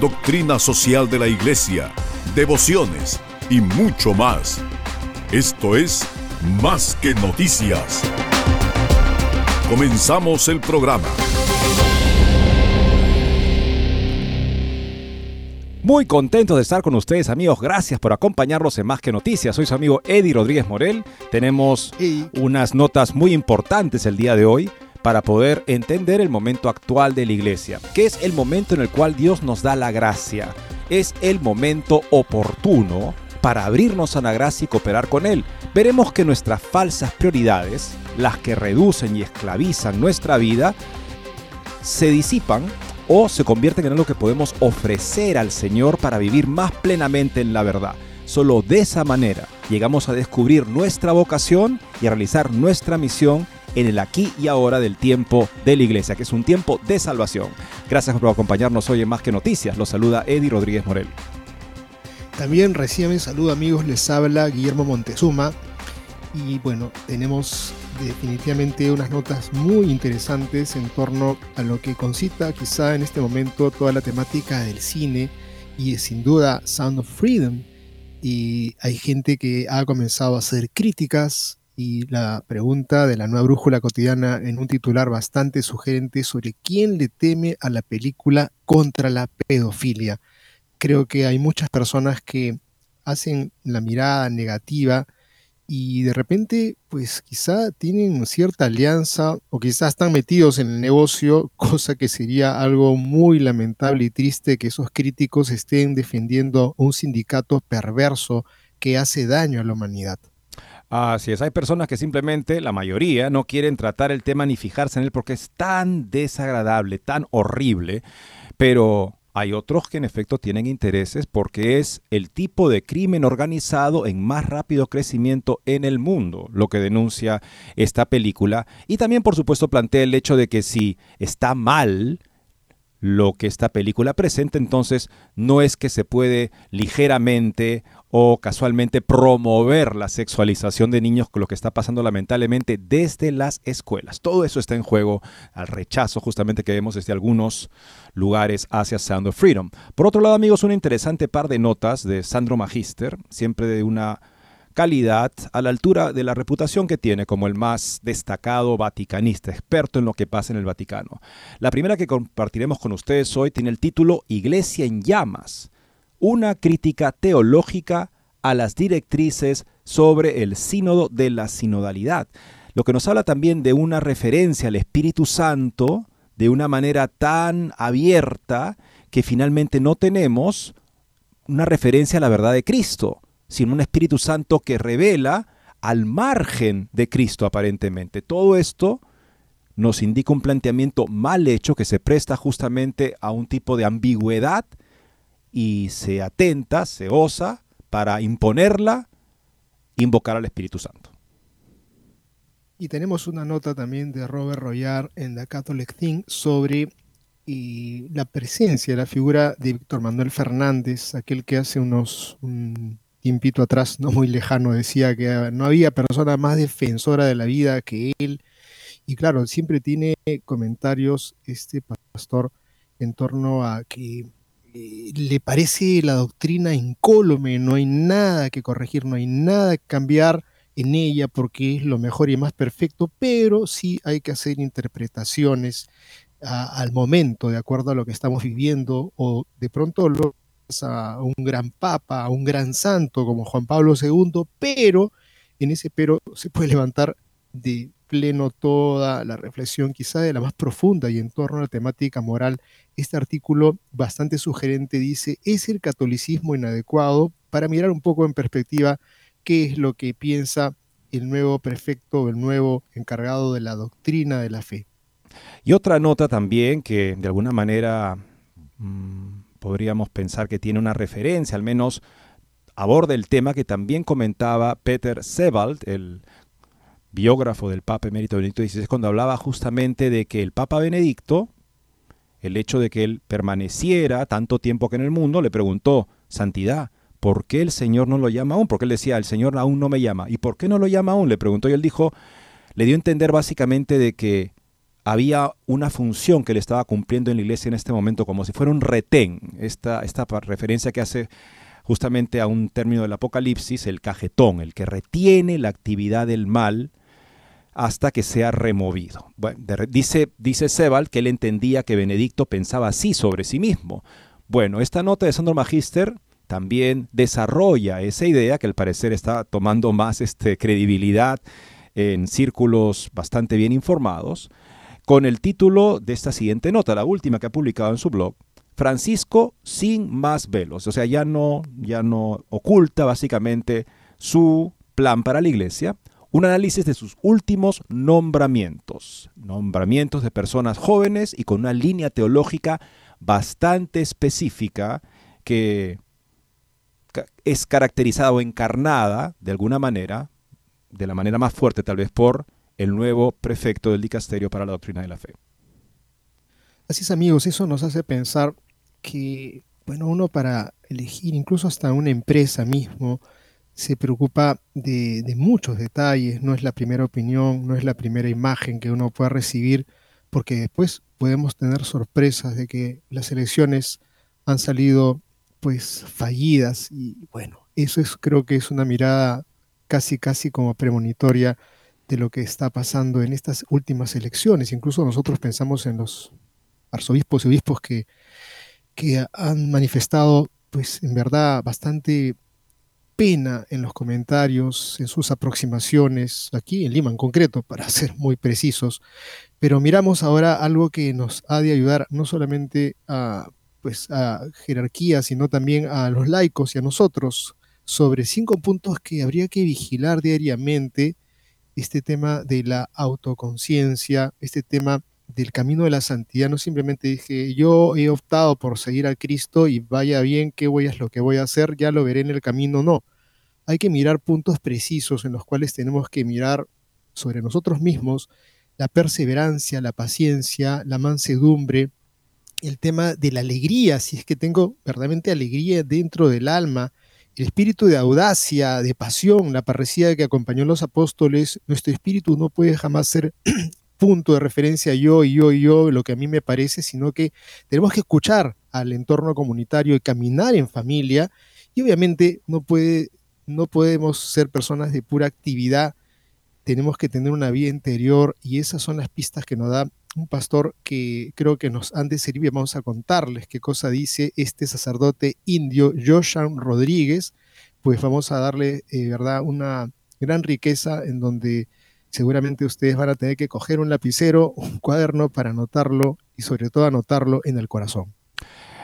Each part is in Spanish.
doctrina social de la Iglesia, devociones y mucho más. Esto es Más que Noticias. Comenzamos el programa. Muy contento de estar con ustedes amigos, gracias por acompañarnos en Más que Noticias. Soy su amigo Eddie Rodríguez Morel. Tenemos unas notas muy importantes el día de hoy para poder entender el momento actual de la iglesia, que es el momento en el cual Dios nos da la gracia. Es el momento oportuno para abrirnos a la gracia y cooperar con Él. Veremos que nuestras falsas prioridades, las que reducen y esclavizan nuestra vida, se disipan o se convierten en algo que podemos ofrecer al Señor para vivir más plenamente en la verdad. Solo de esa manera llegamos a descubrir nuestra vocación y a realizar nuestra misión en el aquí y ahora del tiempo de la iglesia, que es un tiempo de salvación. Gracias por acompañarnos hoy en Más que Noticias. Los saluda Eddie Rodríguez Morel. También reciben saludo amigos, les habla Guillermo Montezuma. Y bueno, tenemos definitivamente unas notas muy interesantes en torno a lo que concita quizá en este momento toda la temática del cine y sin duda Sound of Freedom. Y hay gente que ha comenzado a hacer críticas y la pregunta de la nueva brújula cotidiana en un titular bastante sugerente sobre quién le teme a la película contra la pedofilia creo que hay muchas personas que hacen la mirada negativa y de repente, pues quizá tienen cierta alianza o quizá están metidos en el negocio, cosa que sería algo muy lamentable y triste que esos críticos estén defendiendo un sindicato perverso que hace daño a la humanidad. Así es, hay personas que simplemente, la mayoría, no quieren tratar el tema ni fijarse en él porque es tan desagradable, tan horrible, pero hay otros que en efecto tienen intereses porque es el tipo de crimen organizado en más rápido crecimiento en el mundo, lo que denuncia esta película. Y también por supuesto plantea el hecho de que si está mal lo que esta película presenta, entonces no es que se puede ligeramente o casualmente promover la sexualización de niños con lo que está pasando lamentablemente desde las escuelas. Todo eso está en juego al rechazo justamente que vemos desde algunos lugares hacia Sound of Freedom. Por otro lado, amigos, un interesante par de notas de Sandro Magister, siempre de una calidad a la altura de la reputación que tiene como el más destacado vaticanista, experto en lo que pasa en el Vaticano. La primera que compartiremos con ustedes hoy tiene el título Iglesia en llamas una crítica teológica a las directrices sobre el sínodo de la sinodalidad, lo que nos habla también de una referencia al Espíritu Santo de una manera tan abierta que finalmente no tenemos una referencia a la verdad de Cristo, sino un Espíritu Santo que revela al margen de Cristo aparentemente. Todo esto nos indica un planteamiento mal hecho que se presta justamente a un tipo de ambigüedad y se atenta, se osa para imponerla, invocar al Espíritu Santo. Y tenemos una nota también de Robert Royar en The Catholic Thing sobre y la presencia, la figura de Víctor Manuel Fernández, aquel que hace unos un tiempito atrás, no muy lejano, decía que no había persona más defensora de la vida que él. Y claro, siempre tiene comentarios este pastor en torno a que le parece la doctrina incólume, no hay nada que corregir, no hay nada que cambiar en ella porque es lo mejor y más perfecto, pero sí hay que hacer interpretaciones al momento, de acuerdo a lo que estamos viviendo, o de pronto lo a un gran papa, a un gran santo como Juan Pablo II, pero en ese pero se puede levantar de pleno toda la reflexión, quizá de la más profunda y en torno a la temática moral. Este artículo bastante sugerente dice, ¿es el catolicismo inadecuado? Para mirar un poco en perspectiva qué es lo que piensa el nuevo prefecto, el nuevo encargado de la doctrina de la fe. Y otra nota también que de alguna manera mmm, podríamos pensar que tiene una referencia, al menos aborda el tema que también comentaba Peter Sebald, el biógrafo del Papa Emérito Benedicto XVI, cuando hablaba justamente de que el Papa Benedicto, el hecho de que él permaneciera tanto tiempo que en el mundo, le preguntó, Santidad, ¿por qué el Señor no lo llama aún? Porque él decía, el Señor aún no me llama. ¿Y por qué no lo llama aún? Le preguntó y él dijo, le dio a entender básicamente de que había una función que le estaba cumpliendo en la iglesia en este momento, como si fuera un retén, esta, esta referencia que hace justamente a un término del Apocalipsis, el cajetón, el que retiene la actividad del mal hasta que sea removido. Dice, dice que él entendía que Benedicto pensaba así sobre sí mismo. Bueno, esta nota de Sandro Magister también desarrolla esa idea que al parecer está tomando más este, credibilidad en círculos bastante bien informados, con el título de esta siguiente nota, la última que ha publicado en su blog, Francisco sin más velos, o sea, ya no, ya no oculta básicamente su plan para la iglesia, un análisis de sus últimos nombramientos, nombramientos de personas jóvenes y con una línea teológica bastante específica que es caracterizada o encarnada de alguna manera, de la manera más fuerte tal vez por el nuevo prefecto del dicasterio para la doctrina de la fe. Así es amigos, eso nos hace pensar que, bueno, uno para elegir incluso hasta una empresa mismo, se preocupa de, muchos detalles, no es la primera opinión, no es la primera imagen que uno pueda recibir, porque después podemos tener sorpresas de que las elecciones han salido pues fallidas y bueno, eso es creo que es una mirada casi casi como premonitoria de lo que está pasando en estas últimas elecciones. Incluso nosotros pensamos en los arzobispos y obispos que, que han manifestado, pues en verdad, bastante pena en los comentarios, en sus aproximaciones, aquí en Lima en concreto, para ser muy precisos. Pero miramos ahora algo que nos ha de ayudar no solamente a, pues, a jerarquía, sino también a los laicos y a nosotros sobre cinco puntos que habría que vigilar diariamente este tema de la autoconciencia, este tema del camino de la santidad, no simplemente dije, yo he optado por seguir a Cristo y vaya bien, qué voy a lo que voy a hacer, ya lo veré en el camino, no. Hay que mirar puntos precisos en los cuales tenemos que mirar sobre nosotros mismos la perseverancia, la paciencia, la mansedumbre, el tema de la alegría, si es que tengo verdaderamente alegría dentro del alma, el espíritu de audacia, de pasión, la parresía que acompañó a los apóstoles, nuestro espíritu no puede jamás ser punto de referencia yo y yo y yo, lo que a mí me parece, sino que tenemos que escuchar al entorno comunitario y caminar en familia y obviamente no, puede, no podemos ser personas de pura actividad, tenemos que tener una vida interior y esas son las pistas que nos da un pastor que creo que nos han de servir. Vamos a contarles qué cosa dice este sacerdote indio, Joshan Rodríguez. Pues vamos a darle, eh, ¿verdad?, una gran riqueza en donde seguramente ustedes van a tener que coger un lapicero, un cuaderno para anotarlo y sobre todo anotarlo en el corazón.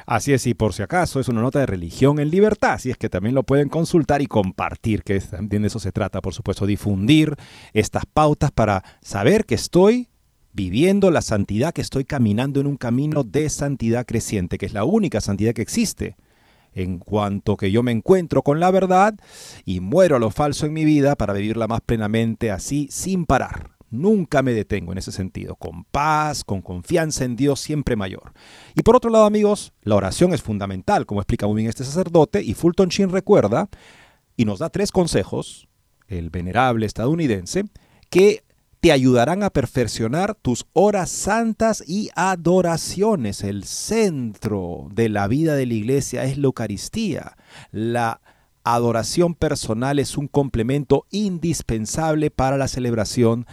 Así es, y por si acaso es una nota de religión en libertad, así es que también lo pueden consultar y compartir, que también de eso se trata, por supuesto, difundir estas pautas para saber que estoy viviendo la santidad, que estoy caminando en un camino de santidad creciente, que es la única santidad que existe. En cuanto que yo me encuentro con la verdad y muero a lo falso en mi vida para vivirla más plenamente así, sin parar. Nunca me detengo en ese sentido, con paz, con confianza en Dios siempre mayor. Y por otro lado, amigos, la oración es fundamental, como explica muy bien este sacerdote, y Fulton Sheen recuerda y nos da tres consejos, el venerable estadounidense, que te ayudarán a perfeccionar tus horas santas y adoraciones. El centro de la vida de la iglesia es la Eucaristía. La adoración personal es un complemento indispensable para la celebración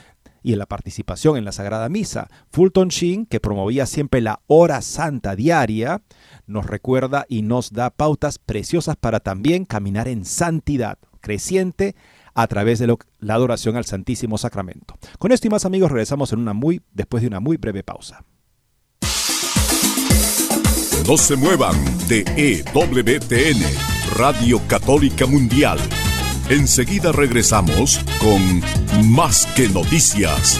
y la participación en la Sagrada Misa. Fulton Sheen, que promovía siempre la hora santa diaria, nos recuerda y nos da pautas preciosas para también caminar en santidad creciente a través de la adoración al Santísimo Sacramento. Con esto y más amigos regresamos en una muy, después de una muy breve pausa. No se muevan de EWTN, Radio Católica Mundial. Enseguida regresamos con Más que Noticias.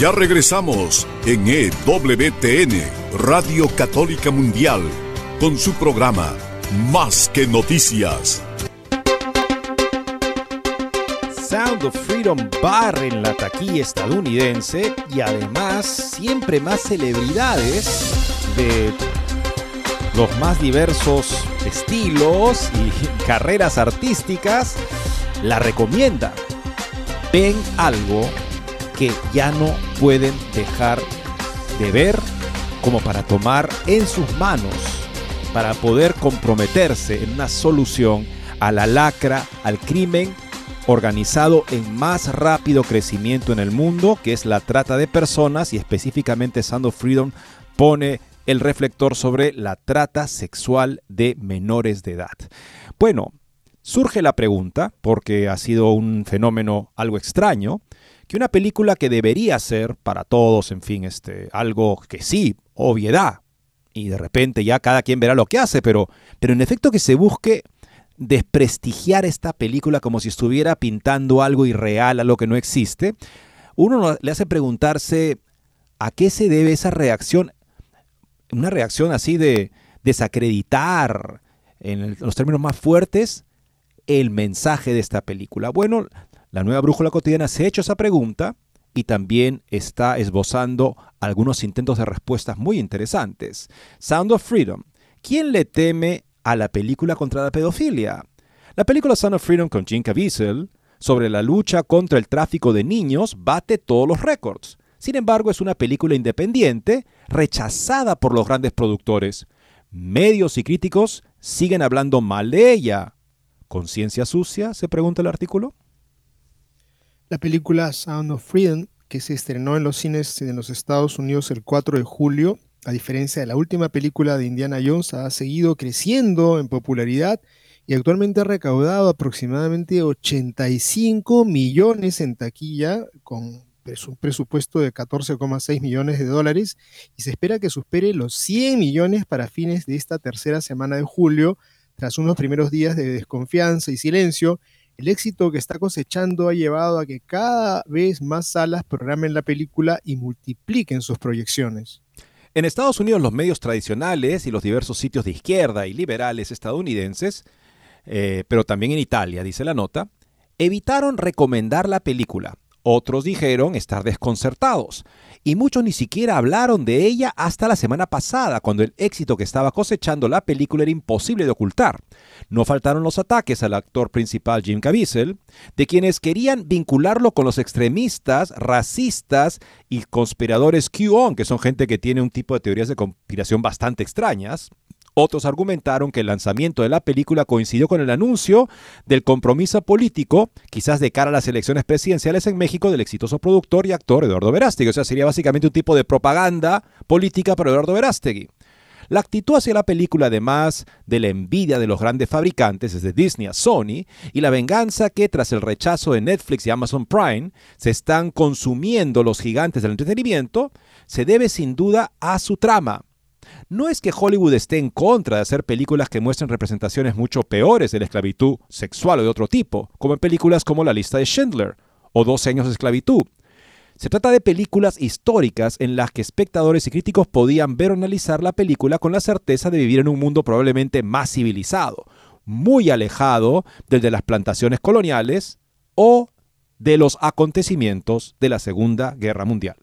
Ya regresamos en EWTN, Radio Católica Mundial, con su programa Más que Noticias. Sound of Freedom Bar en la taquilla estadounidense y además siempre más celebridades de los más diversos estilos y carreras artísticas la recomienda. Ven algo que ya no pueden dejar de ver como para tomar en sus manos, para poder comprometerse en una solución a la lacra, al crimen organizado en más rápido crecimiento en el mundo, que es la trata de personas y específicamente Sound of Freedom pone el reflector sobre la trata sexual de menores de edad. Bueno, surge la pregunta, porque ha sido un fenómeno algo extraño, que una película que debería ser para todos, en fin, este, algo que sí, obviedad, y de repente ya cada quien verá lo que hace, pero, pero en efecto que se busque desprestigiar esta película como si estuviera pintando algo irreal, algo que no existe, uno le hace preguntarse a qué se debe esa reacción, una reacción así de desacreditar, en los términos más fuertes, el mensaje de esta película. Bueno, la nueva brújula cotidiana se ha hecho esa pregunta y también está esbozando algunos intentos de respuestas muy interesantes. Sound of Freedom. ¿Quién le teme a la película contra la pedofilia? La película Sound of Freedom con Jim Caviezel sobre la lucha contra el tráfico de niños bate todos los récords. Sin embargo, es una película independiente rechazada por los grandes productores. Medios y críticos siguen hablando mal de ella. ¿Conciencia sucia? se pregunta el artículo. La película Sound of Freedom, que se estrenó en los cines en los Estados Unidos el 4 de julio, a diferencia de la última película de Indiana Jones, ha seguido creciendo en popularidad y actualmente ha recaudado aproximadamente 85 millones en taquilla, con un presupuesto de 14,6 millones de dólares, y se espera que supere los 100 millones para fines de esta tercera semana de julio, tras unos primeros días de desconfianza y silencio el éxito que está cosechando ha llevado a que cada vez más salas programen la película y multipliquen sus proyecciones. En Estados Unidos los medios tradicionales y los diversos sitios de izquierda y liberales estadounidenses, eh, pero también en Italia, dice la nota, evitaron recomendar la película. Otros dijeron estar desconcertados y muchos ni siquiera hablaron de ella hasta la semana pasada, cuando el éxito que estaba cosechando la película era imposible de ocultar. No faltaron los ataques al actor principal Jim Caviezel, de quienes querían vincularlo con los extremistas, racistas y conspiradores QAnon, que son gente que tiene un tipo de teorías de conspiración bastante extrañas, Otros argumentaron que el lanzamiento de la película coincidió con el anuncio del compromiso político, quizás de cara a las elecciones presidenciales en México, del exitoso productor y actor Eduardo Verástegui. O sea, sería básicamente un tipo de propaganda política para Eduardo Verástegui. La actitud hacia la película, además de la envidia de los grandes fabricantes, desde Disney a Sony, y la venganza que tras el rechazo de Netflix y Amazon Prime se están consumiendo los gigantes del entretenimiento, se debe sin duda a su trama. No es que Hollywood esté en contra de hacer películas que muestren representaciones mucho peores de la esclavitud sexual o de otro tipo, como en películas como La lista de Schindler o 12 años de esclavitud, se trata de películas históricas en las que espectadores y críticos podían ver o analizar la película con la certeza de vivir en un mundo probablemente más civilizado, muy alejado del de las plantaciones coloniales o de los acontecimientos de la Segunda Guerra Mundial.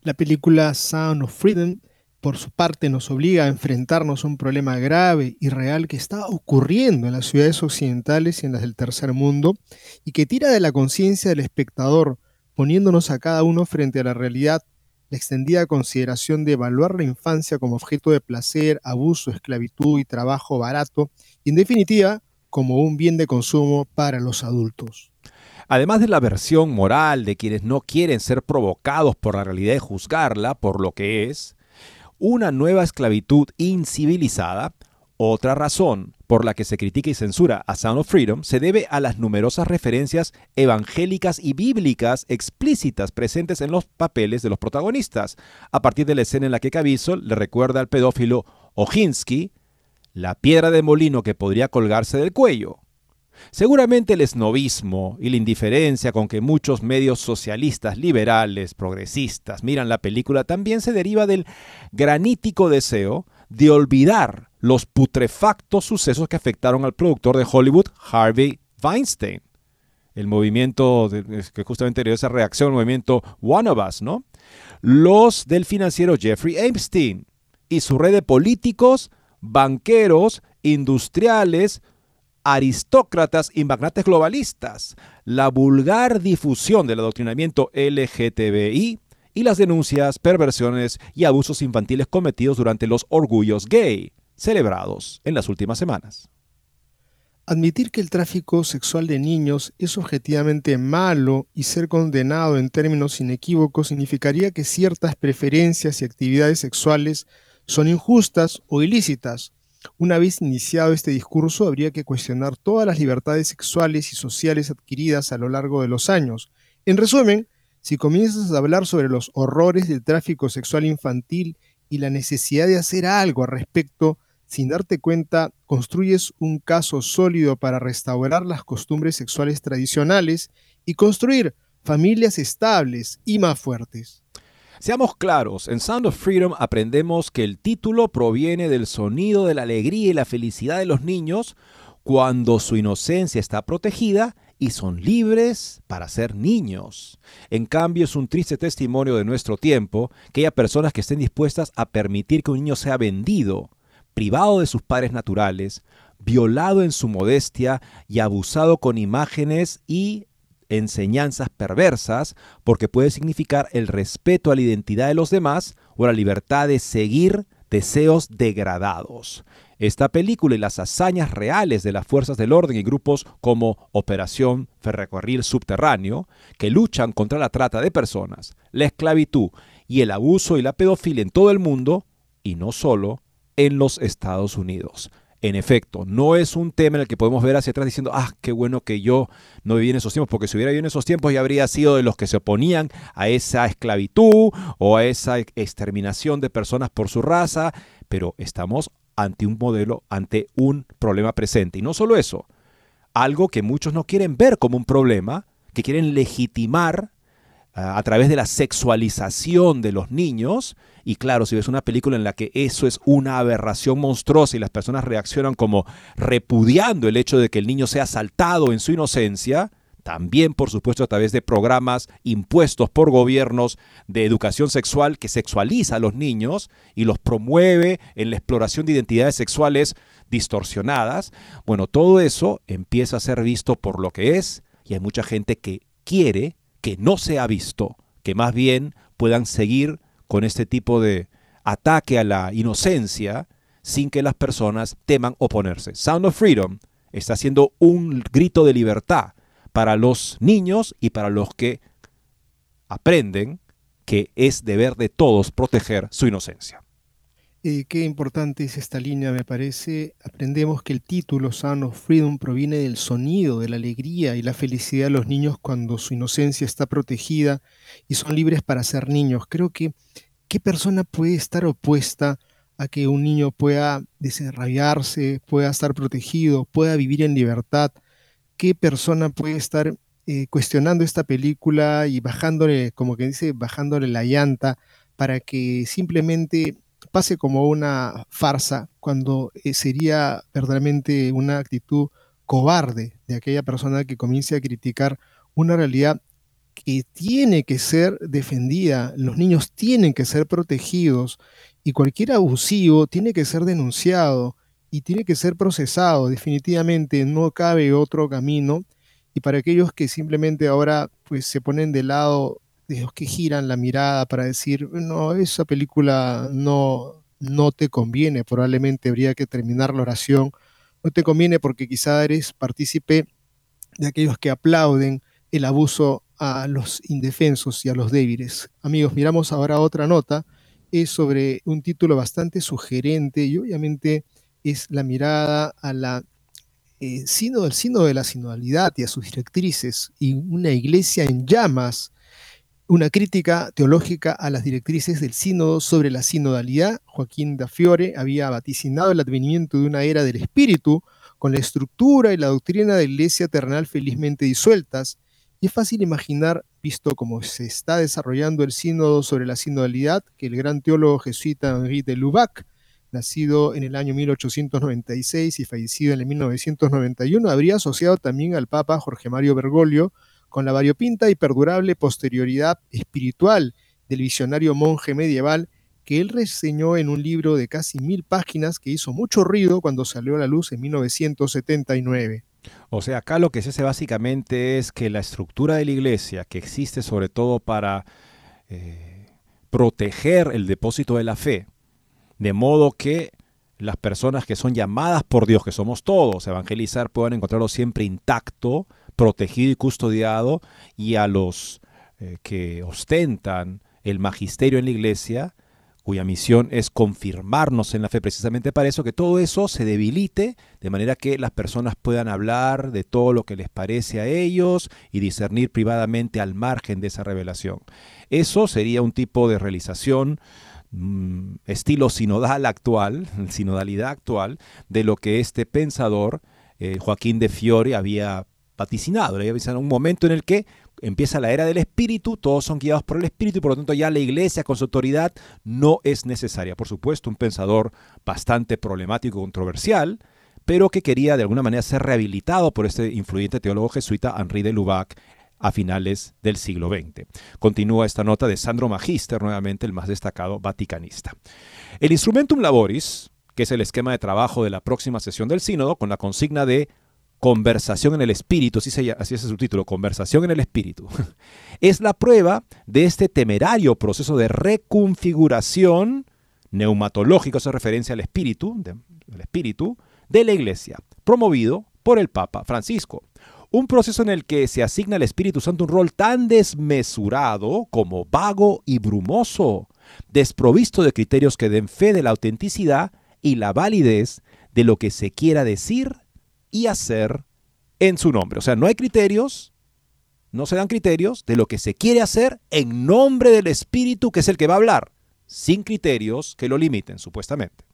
La película Sound of Freedom, por su parte, nos obliga a enfrentarnos a un problema grave y real que está ocurriendo en las ciudades occidentales y en las del tercer mundo, y que tira de la conciencia del espectador poniéndonos a cada uno frente a la realidad, la extendida consideración de evaluar la infancia como objeto de placer, abuso, esclavitud y trabajo barato, y en definitiva, como un bien de consumo para los adultos. Además de la versión moral de quienes no quieren ser provocados por la realidad y juzgarla por lo que es, una nueva esclavitud incivilizada, otra razón por la que se critica y censura a Sound of Freedom se debe a las numerosas referencias evangélicas y bíblicas explícitas presentes en los papeles de los protagonistas, a partir de la escena en la que Caviezel le recuerda al pedófilo Ojinsky la piedra de molino que podría colgarse del cuello. Seguramente el esnovismo y la indiferencia con que muchos medios socialistas, liberales, progresistas miran la película también se deriva del granítico deseo de olvidar los putrefactos sucesos que afectaron al productor de Hollywood, Harvey Weinstein. El movimiento que justamente dio esa reacción, el movimiento One of Us, ¿no? Los del financiero Jeffrey Epstein y su red de políticos, banqueros, industriales, aristócratas y magnates globalistas, la vulgar difusión del adoctrinamiento LGTBI y las denuncias, perversiones y abusos infantiles cometidos durante los orgullos gay celebrados en las últimas semanas. Admitir que el tráfico sexual de niños es objetivamente malo y ser condenado en términos inequívocos significaría que ciertas preferencias y actividades sexuales son injustas o ilícitas. Una vez iniciado este discurso, habría que cuestionar todas las libertades sexuales y sociales adquiridas a lo largo de los años. En resumen, si comienzas a hablar sobre los horrores del tráfico sexual infantil y la necesidad de hacer algo al respecto, sin darte cuenta, construyes un caso sólido para restaurar las costumbres sexuales tradicionales y construir familias estables y más fuertes. Seamos claros, en Sound of Freedom aprendemos que el título proviene del sonido de la alegría y la felicidad de los niños cuando su inocencia está protegida y son libres para ser niños. En cambio, es un triste testimonio de nuestro tiempo que haya personas que estén dispuestas a permitir que un niño sea vendido, privado de sus padres naturales, violado en su modestia y abusado con imágenes y enseñanzas perversas, porque puede significar el respeto a la identidad de los demás o la libertad de seguir deseos degradados. Esta película y las hazañas reales de las fuerzas del orden y grupos como Operación Ferrocarril Subterráneo, que luchan contra la trata de personas, la esclavitud y el abuso y la pedofilia en todo el mundo, y no solo en los Estados Unidos. En efecto, no es un tema en el que podemos ver hacia atrás diciendo, ah, qué bueno que yo no viví en esos tiempos, porque si hubiera vivido en esos tiempos ya habría sido de los que se oponían a esa esclavitud o a esa exterminación de personas por su raza, pero estamos ante un modelo, ante un problema presente. Y no solo eso, algo que muchos no quieren ver como un problema, que quieren legitimar a través de la sexualización de los niños. Y claro, si ves una película en la que eso es una aberración monstruosa y las personas reaccionan como repudiando el hecho de que el niño sea asaltado en su inocencia, también por supuesto a través de programas impuestos por gobiernos de educación sexual que sexualiza a los niños y los promueve en la exploración de identidades sexuales distorsionadas, bueno, todo eso empieza a ser visto por lo que es y hay mucha gente que quiere que no se ha visto, que más bien puedan seguir con este tipo de ataque a la inocencia sin que las personas teman oponerse. Sound of Freedom está haciendo un grito de libertad para los niños y para los que aprenden que es deber de todos proteger su inocencia. Eh, qué importante es esta línea, me parece. Aprendemos que el título of Freedom proviene del sonido, de la alegría y la felicidad de los niños cuando su inocencia está protegida y son libres para ser niños. Creo que qué persona puede estar opuesta a que un niño pueda desarrollarse, pueda estar protegido, pueda vivir en libertad. ¿Qué persona puede estar eh, cuestionando esta película y bajándole, como que dice, bajándole la llanta para que simplemente pase como una farsa cuando eh, sería verdaderamente una actitud cobarde de aquella persona que comience a criticar una realidad que tiene que ser defendida, los niños tienen que ser protegidos y cualquier abusivo tiene que ser denunciado y tiene que ser procesado. Definitivamente no cabe otro camino. Y para aquellos que simplemente ahora pues se ponen de lado de los que giran la mirada para decir, no, esa película no, no te conviene, probablemente habría que terminar la oración, no te conviene porque quizá eres partícipe de aquellos que aplauden el abuso a los indefensos y a los débiles. Amigos, miramos ahora otra nota, es sobre un título bastante sugerente y obviamente es la mirada a la eh, sino, el sino de la sinodalidad y a sus directrices y una iglesia en llamas, una crítica teológica a las directrices del sínodo sobre la sinodalidad. Joaquín da Fiore había vaticinado el advenimiento de una era del espíritu con la estructura y la doctrina de la iglesia terrenal felizmente disueltas y es fácil imaginar, visto cómo se está desarrollando el sínodo sobre la sinodalidad, que el gran teólogo jesuita Henri de Lubac, nacido en el año 1896 y fallecido en el 1991, habría asociado también al Papa Jorge Mario Bergoglio con la variopinta y perdurable posterioridad espiritual del visionario monje medieval que él reseñó en un libro de casi mil páginas que hizo mucho ruido cuando salió a la luz en 1979. O sea, acá lo que se hace básicamente es que la estructura de la iglesia, que existe sobre todo para eh, proteger el depósito de la fe, de modo que las personas que son llamadas por Dios, que somos todos, evangelizar, puedan encontrarlo siempre intacto, protegido y custodiado, y a los eh, que ostentan el magisterio en la iglesia, cuya misión es confirmarnos en la fe precisamente para eso, que todo eso se debilite de manera que las personas puedan hablar de todo lo que les parece a ellos y discernir privadamente al margen de esa revelación. Eso sería un tipo de realización mm, estilo sinodal actual, sinodalidad actual, de lo que este pensador, eh, Joaquín de Fiore, había vaticinado. Le vaticinado un momento en el que empieza la era del espíritu, todos son guiados por el espíritu y por lo tanto ya la iglesia con su autoridad no es necesaria. Por supuesto, un pensador bastante problemático y controversial, pero que quería de alguna manera ser rehabilitado por este influyente teólogo jesuita Henri de Lubac a finales del siglo XX. Continúa esta nota de Sandro Magister, nuevamente el más destacado vaticanista. El Instrumentum Laboris, que es el esquema de trabajo de la próxima sesión del sínodo, con la consigna de Conversación en el Espíritu, así, es el subtítulo, Conversación en el Espíritu, es la prueba de este temerario proceso de reconfiguración neumatológica, eso referencia al espíritu, de, espíritu de la Iglesia, promovido por el Papa Francisco. Un proceso en el que se asigna al Espíritu Santo un rol tan desmesurado como vago y brumoso, desprovisto de criterios que den fe de la autenticidad y la validez de lo que se quiera decir y hacer en su nombre. O sea, no hay criterios, no se dan criterios de lo que se quiere hacer en nombre del Espíritu, que es el que va a hablar, sin criterios que lo limiten, supuestamente.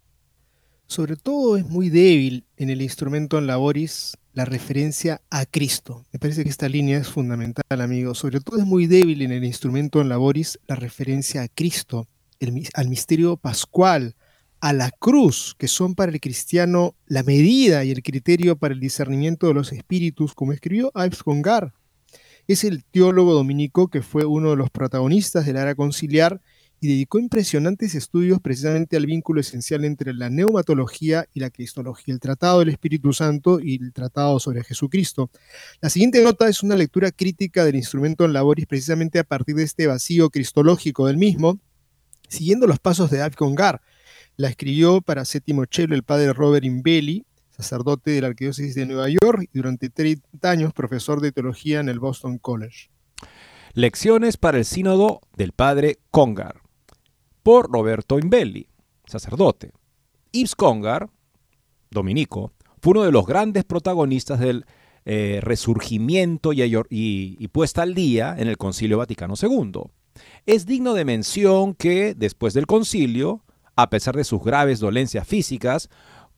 Sobre todo es muy débil en el instrumento en laboris la referencia a Cristo. Me parece que esta línea es fundamental, amigo. Sobre todo es muy débil en el instrumento en laboris la referencia a Cristo, al misterio pascual, a la cruz, que son para el cristiano la medida y el criterio para el discernimiento de los espíritus, como escribió Ives Congar. Es el teólogo dominico que fue uno de los protagonistas de la era conciliar y dedicó impresionantes estudios precisamente al vínculo esencial entre la neumatología y la cristología, el Tratado del Espíritu Santo y el Tratado sobre Jesucristo. La siguiente nota es una lectura crítica del instrumento en laboris precisamente a partir de este vacío cristológico del mismo, siguiendo los pasos de Ives Congar La escribió para séptimo chelo el padre Robert Imbelli, sacerdote de la Arquidiócesis de Nueva York y durante 30 años profesor de teología en el Boston College. Lecciones para el sínodo del padre Congar, por Roberto Imbelli, sacerdote. Yves Congar, dominico, fue uno de los grandes protagonistas del eh, resurgimiento y, y puesta al día en el Concilio Vaticano II. Es digno de mención que, después del concilio, a pesar de sus graves dolencias físicas,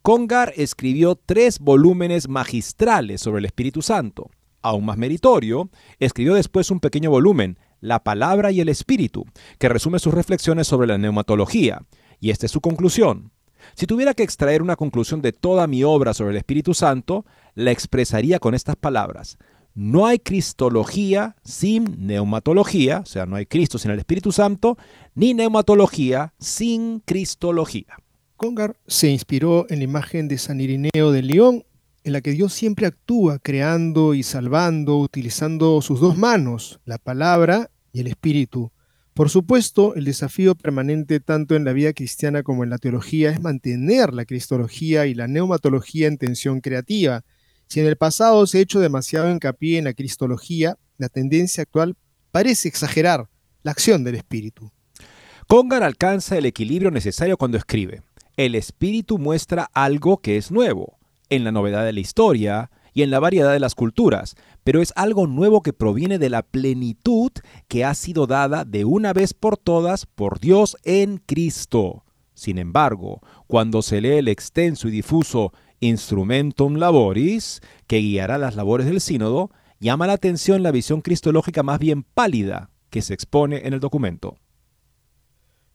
Congar escribió tres volúmenes magistrales sobre el Espíritu Santo. Aún más meritorio, escribió después un pequeño volumen, La Palabra y el Espíritu, que resume sus reflexiones sobre la neumatología. Y esta es su conclusión. Si tuviera que extraer una conclusión de toda mi obra sobre el Espíritu Santo, la expresaría con estas palabras. No hay cristología sin neumatología, o sea, no hay Cristo sin el Espíritu Santo, ni neumatología sin cristología. Congar se inspiró en la imagen de San Irineo de León, en la que Dios siempre actúa creando y salvando, utilizando sus dos manos, la palabra y el espíritu. Por supuesto, el desafío permanente tanto en la vida cristiana como en la teología es mantener la cristología y la neumatología en tensión creativa. Si en el pasado se ha hecho demasiado hincapié en la cristología, la tendencia actual parece exagerar la acción del espíritu. Congar alcanza el equilibrio necesario cuando escribe. El espíritu muestra algo que es nuevo, en la novedad de la historia y en la variedad de las culturas, pero es algo nuevo que proviene de la plenitud que ha sido dada de una vez por todas por Dios en Cristo. Sin embargo, cuando se lee el extenso y difuso Instrumentum Laboris, que guiará las labores del sínodo, llama la atención la visión cristológica más bien pálida que se expone en el documento.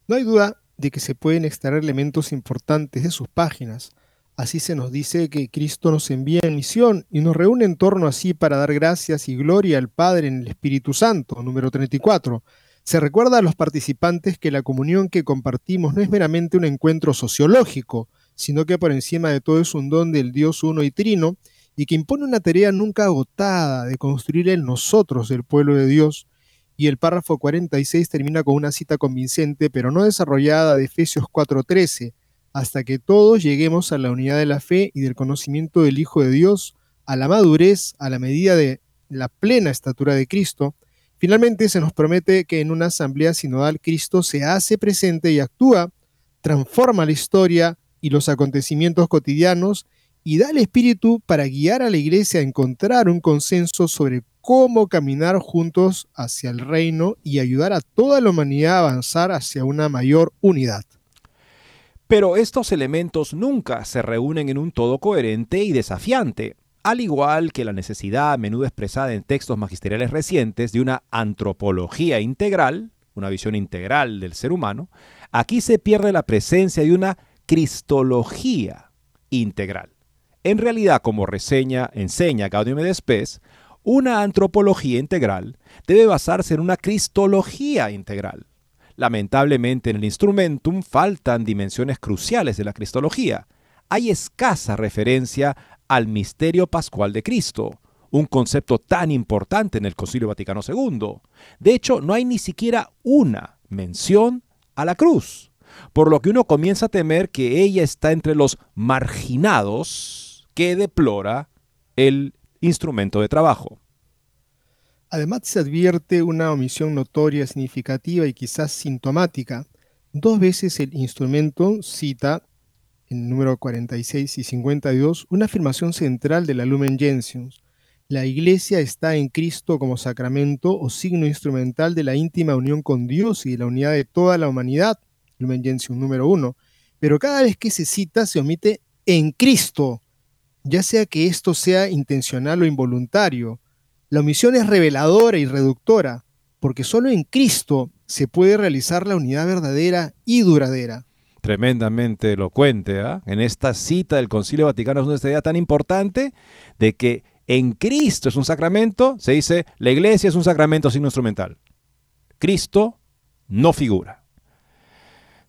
No hay duda de que se pueden extraer elementos importantes de sus páginas. Así se nos dice que Cristo nos envía en misión y nos reúne en torno así para dar gracias y gloria al Padre en el Espíritu Santo, número 34. Se recuerda a los participantes que la comunión que compartimos no es meramente un encuentro sociológico, sino que por encima de todo es un don del Dios uno y trino, y que impone una tarea nunca agotada de construir en nosotros el pueblo de Dios, y el párrafo 46 termina con una cita convincente, pero no desarrollada, de Efesios 4:13, hasta que todos lleguemos a la unidad de la fe y del conocimiento del Hijo de Dios, a la madurez, a la medida de la plena estatura de Cristo. Finalmente se nos promete que en una asamblea sinodal Cristo se hace presente y actúa, transforma la historia y los acontecimientos cotidianos y da el Espíritu para guiar a la Iglesia a encontrar un consenso sobre cómo caminar juntos hacia el reino y ayudar a toda la humanidad a avanzar hacia una mayor unidad. Pero estos elementos nunca se reúnen en un todo coherente y desafiante, al igual que la necesidad a menudo expresada en textos magisteriales recientes de una antropología integral, una visión integral del ser humano, aquí se pierde la presencia de una cristología integral. En realidad, como reseña, enseña Gaudium et Spes, una antropología integral debe basarse en una cristología integral. Lamentablemente en el instrumentum faltan dimensiones cruciales de la cristología. Hay escasa referencia al misterio pascual de Cristo, un concepto tan importante en el Concilio Vaticano II. De hecho, no hay ni siquiera una mención a la cruz, por lo que uno comienza a temer que ella está entre los marginados que deplora el instrumento de trabajo. Además se advierte una omisión notoria, significativa y quizás sintomática. Dos veces el instrumento cita, en número 46 y 52, una afirmación central de la Lumen Gentium. La Iglesia está en Cristo como sacramento o signo instrumental de la íntima unión con Dios y de la unidad de toda la humanidad. Lumen Gentium número 1. Pero cada vez que se cita se omite en Cristo, ya sea que esto sea intencional o involuntario. La omisión es reveladora y reductora, porque solo en Cristo se puede realizar la unidad verdadera y duradera. Tremendamente elocuente, ¿ah? En esta cita del Concilio Vaticano es una idea tan importante de que en Cristo es un sacramento, se dice, la iglesia es un sacramento sin instrumental. Cristo no figura.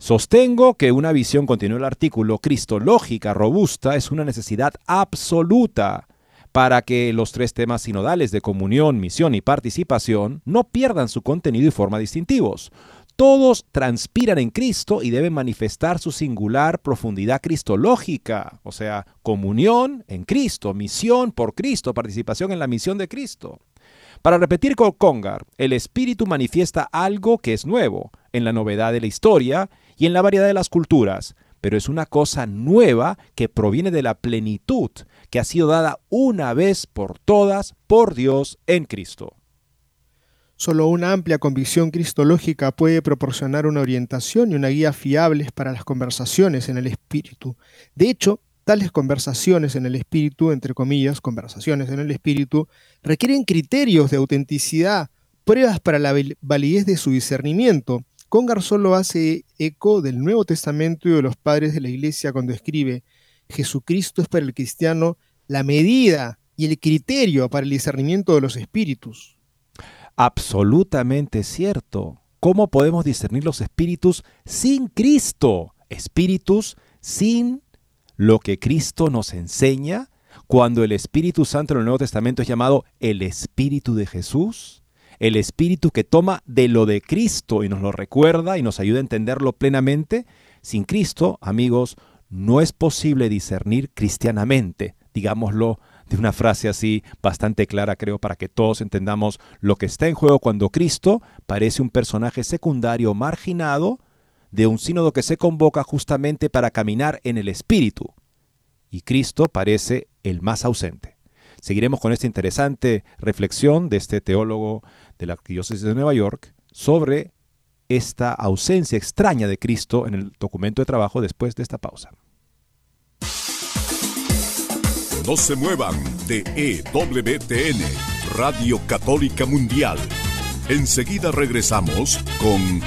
Sostengo que una visión, continúa el artículo, cristológica robusta es una necesidad absoluta para que los tres temas sinodales de comunión, misión y participación no pierdan su contenido y forma distintivos. todos transpiran en Cristo y deben manifestar su singular profundidad cristológica, o sea, comunión en Cristo, misión por Cristo, participación en la misión de Cristo. Para repetir con Congar, el Espíritu manifiesta algo que es nuevo, en la novedad de la historia y en la variedad de las culturas, pero es una cosa nueva que proviene de la plenitud que ha sido dada una vez por todas por Dios en Cristo. Solo una amplia convicción cristológica puede proporcionar una orientación y una guía fiables para las conversaciones en el espíritu. De hecho, tales conversaciones en el espíritu, entre comillas, conversaciones en el espíritu, requieren criterios de autenticidad, pruebas para la validez de su discernimiento. Congar solo hace eco del Nuevo Testamento y de los padres de la Iglesia cuando escribe, Jesucristo es para el cristiano la medida y el criterio para el discernimiento de los espíritus absolutamente cierto. ¿Cómo podemos discernir los espíritus sin Cristo? Espíritus sin lo que Cristo nos enseña, cuando el Espíritu Santo en el Nuevo Testamento es llamado el Espíritu de Jesús, el Espíritu que toma de lo de Cristo y nos lo recuerda y nos ayuda a entenderlo plenamente. Sin Cristo, amigos, no es posible discernir cristianamente, digámoslo de una frase así bastante clara, creo, para que todos entendamos lo que está en juego cuando Cristo parece un personaje secundario marginado de un sínodo que se convoca justamente para caminar en el Espíritu. Y Cristo parece el más ausente. Seguiremos con esta interesante reflexión de este teólogo de la Diócesis de Nueva York sobre esta ausencia extraña de Cristo en el documento de trabajo después de esta pausa. No se muevan de EWTN, Radio Católica Mundial. Enseguida regresamos con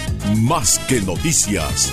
Más que Noticias.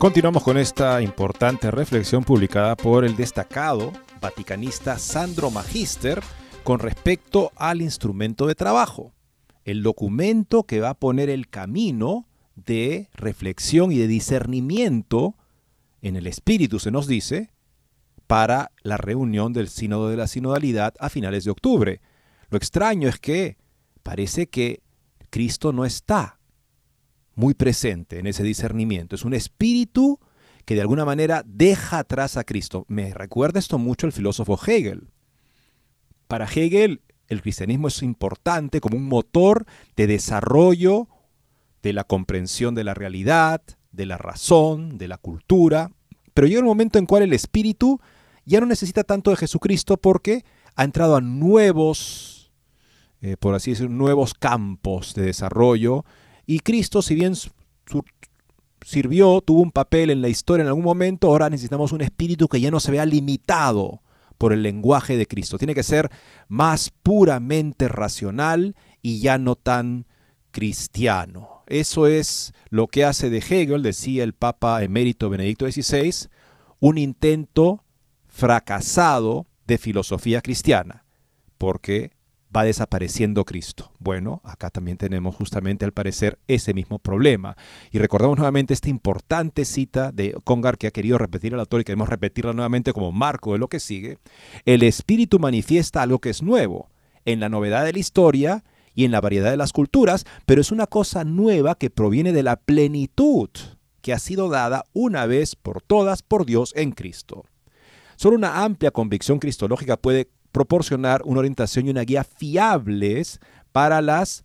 Continuamos con esta importante reflexión publicada por el destacado vaticanista Sandro Magister con respecto al instrumento de trabajo, el documento que va a poner el camino de reflexión y de discernimiento en el espíritu, se nos dice, para la reunión del sínodo de la sinodalidad a finales de octubre. Lo extraño es que parece que Cristo no está muy presente en ese discernimiento. Es un espíritu que de alguna manera deja atrás a Cristo. Me recuerda esto mucho el filósofo Hegel. Para Hegel, el cristianismo es importante como un motor de desarrollo de la comprensión de la realidad, de la razón, de la cultura. Pero llega un momento en cual el espíritu ya no necesita tanto de Jesucristo porque ha entrado a nuevos, eh, por así decirlo, nuevos campos de desarrollo y Cristo, si bien sirvió, tuvo un papel en la historia en algún momento, ahora necesitamos un espíritu que ya no se vea limitado por el lenguaje de Cristo. Tiene que ser más puramente racional y ya no tan cristiano. Eso es lo que hace de Hegel, decía el Papa emérito Benedicto XVI, un intento fracasado de filosofía cristiana, porque va desapareciendo Cristo. Bueno, acá también tenemos justamente al parecer ese mismo problema. Y recordamos nuevamente esta importante cita de Congar que ha querido repetir el autor y queremos repetirla nuevamente como marco de lo que sigue. El Espíritu manifiesta algo que es nuevo en la novedad de la historia y en la variedad de las culturas, pero es una cosa nueva que proviene de la plenitud que ha sido dada una vez por todas por Dios en Cristo. Solo una amplia convicción cristológica puede proporcionar una orientación y una guía fiables para las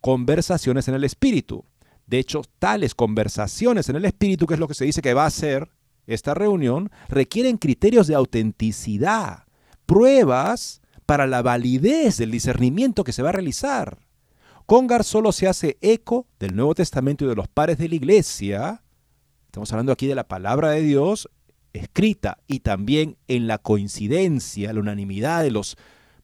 conversaciones en el espíritu. De hecho, tales conversaciones en el espíritu, que es lo que se dice que va a ser esta reunión, requieren criterios de autenticidad, pruebas para la validez del discernimiento que se va a realizar. Congar solo se hace eco del Nuevo Testamento y de los pares de la Iglesia. Estamos hablando aquí de la palabra de Dios escrita y también en la coincidencia, la unanimidad de los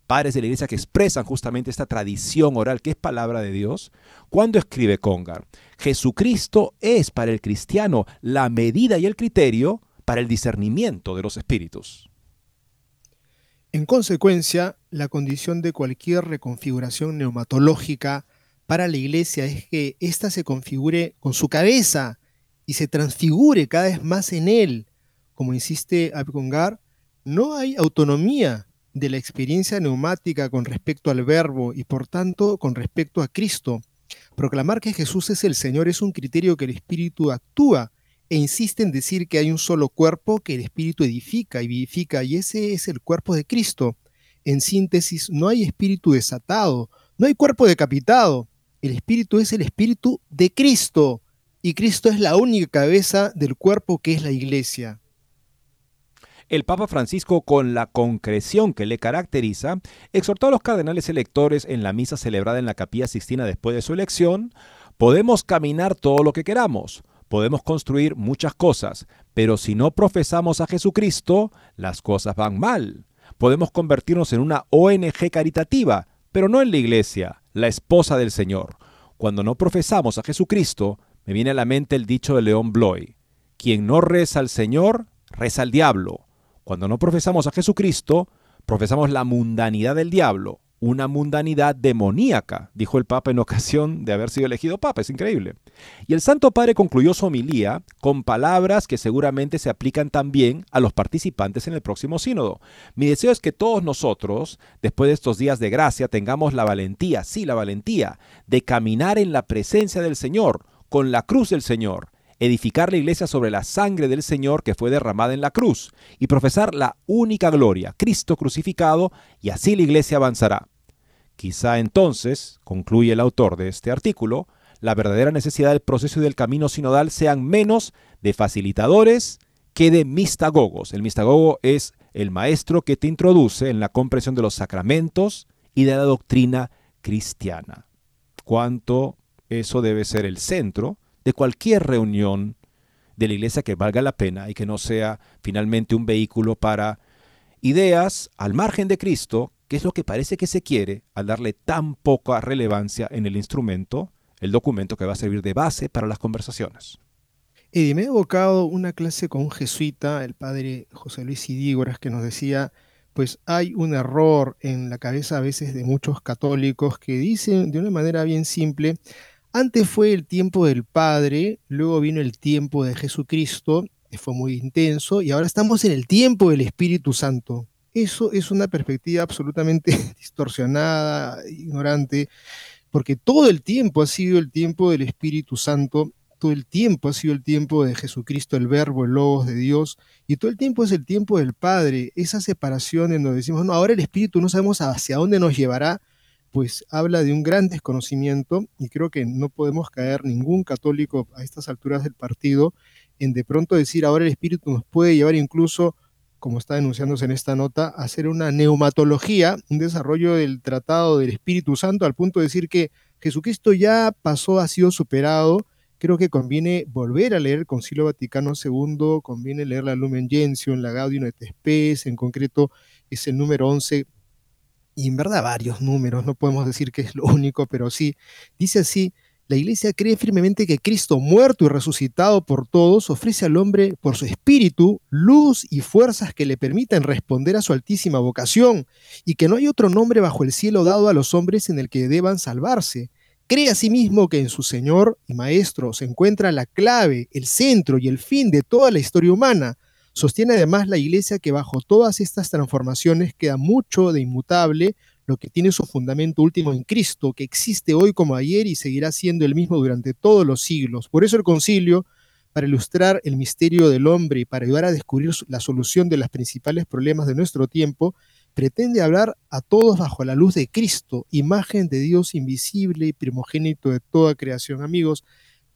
padres de la iglesia que expresan justamente esta tradición oral que es palabra de Dios, cuando escribe Congar, Jesucristo es para el cristiano la medida y el criterio para el discernimiento de los espíritus. En consecuencia, la condición de cualquier reconfiguración neumatológica para la iglesia es que ésta se configure con su cabeza y se transfigure cada vez más en él, como insiste Abgongar, no hay autonomía de la experiencia neumática con respecto al verbo y por tanto con respecto a Cristo. Proclamar que Jesús es el Señor es un criterio que el Espíritu actúa e insiste en decir que hay un solo cuerpo que el Espíritu edifica y vivifica y ese es el cuerpo de Cristo. En síntesis, no hay espíritu desatado, no hay cuerpo decapitado. El Espíritu es el Espíritu de Cristo y Cristo es la única cabeza del cuerpo que es la iglesia. El Papa Francisco, con la concreción que le caracteriza, exhortó a los cardenales electores en la misa celebrada en la Capilla Sixtina después de su elección, podemos caminar todo lo que queramos, podemos construir muchas cosas, pero si no profesamos a Jesucristo, las cosas van mal. Podemos convertirnos en una ONG caritativa, pero no en la iglesia, la esposa del Señor. Cuando no profesamos a Jesucristo, me viene a la mente el dicho de León Bloy, quien no reza al Señor, reza al diablo. Cuando no profesamos a Jesucristo, profesamos la mundanidad del diablo, una mundanidad demoníaca, dijo el Papa en ocasión de haber sido elegido Papa. Es increíble. Y el Santo Padre concluyó su homilía con palabras que seguramente se aplican también a los participantes en el próximo sínodo. Mi deseo es que todos nosotros, después de estos días de gracia, tengamos la valentía, sí, la valentía, de caminar en la presencia del Señor, con la cruz del Señor, edificar la iglesia sobre la sangre del Señor que fue derramada en la cruz y profesar la única gloria, Cristo crucificado, y así la iglesia avanzará. Quizá entonces, concluye el autor de este artículo, la verdadera necesidad del proceso y del camino sinodal sean menos de facilitadores que de mistagogos. El mistagogo es el maestro que te introduce en la comprensión de los sacramentos y de la doctrina cristiana. Cuánto eso debe ser el centro de cualquier reunión de la iglesia que valga la pena y que no sea finalmente un vehículo para ideas al margen de Cristo, que es lo que parece que se quiere al darle tan poca relevancia en el instrumento, el documento que va a servir de base para las conversaciones. Eddie, me he evocado una clase con un jesuita, el padre José Luis Idígoras, que nos decía, pues hay un error en la cabeza a veces de muchos católicos que dicen de una manera bien simple, antes fue el tiempo del Padre, luego vino el tiempo de Jesucristo, que fue muy intenso, y ahora estamos en el tiempo del Espíritu Santo. Eso es una perspectiva absolutamente distorsionada, ignorante, porque todo el tiempo ha sido el tiempo del Espíritu Santo, todo el tiempo ha sido el tiempo de Jesucristo, el Verbo, el Logos de Dios, y todo el tiempo es el tiempo del Padre, esa separación en donde decimos, no, ahora el Espíritu no sabemos hacia dónde nos llevará, pues habla de un gran desconocimiento y creo que no podemos caer ningún católico a estas alturas del partido en de pronto decir ahora el espíritu nos puede llevar incluso, como está denunciándose en esta nota, a hacer una neumatología, un desarrollo del tratado del Espíritu Santo al punto de decir que Jesucristo ya pasó, ha sido superado. Creo que conviene volver a leer el Concilio Vaticano II, conviene leer la Lumen Gentium, la Gaudium et Spes, en concreto es el número 11 y en verdad varios números, no podemos decir que es lo único, pero sí, dice así, La Iglesia cree firmemente que Cristo, muerto y resucitado por todos, ofrece al hombre, por su espíritu, luz y fuerzas que le permitan responder a su altísima vocación, y que no hay otro nombre bajo el cielo dado a los hombres en el que deban salvarse. Cree asimismo que en su Señor y Maestro se encuentra la clave, el centro y el fin de toda la historia humana. Sostiene además la Iglesia que bajo todas estas transformaciones queda mucho de inmutable, lo que tiene su fundamento último en Cristo, que existe hoy como ayer y seguirá siendo el mismo durante todos los siglos. Por eso el concilio, para ilustrar el misterio del hombre y para ayudar a descubrir la solución de los principales problemas de nuestro tiempo, pretende hablar a todos bajo la luz de Cristo, imagen de Dios invisible y primogénito de toda creación. Amigos,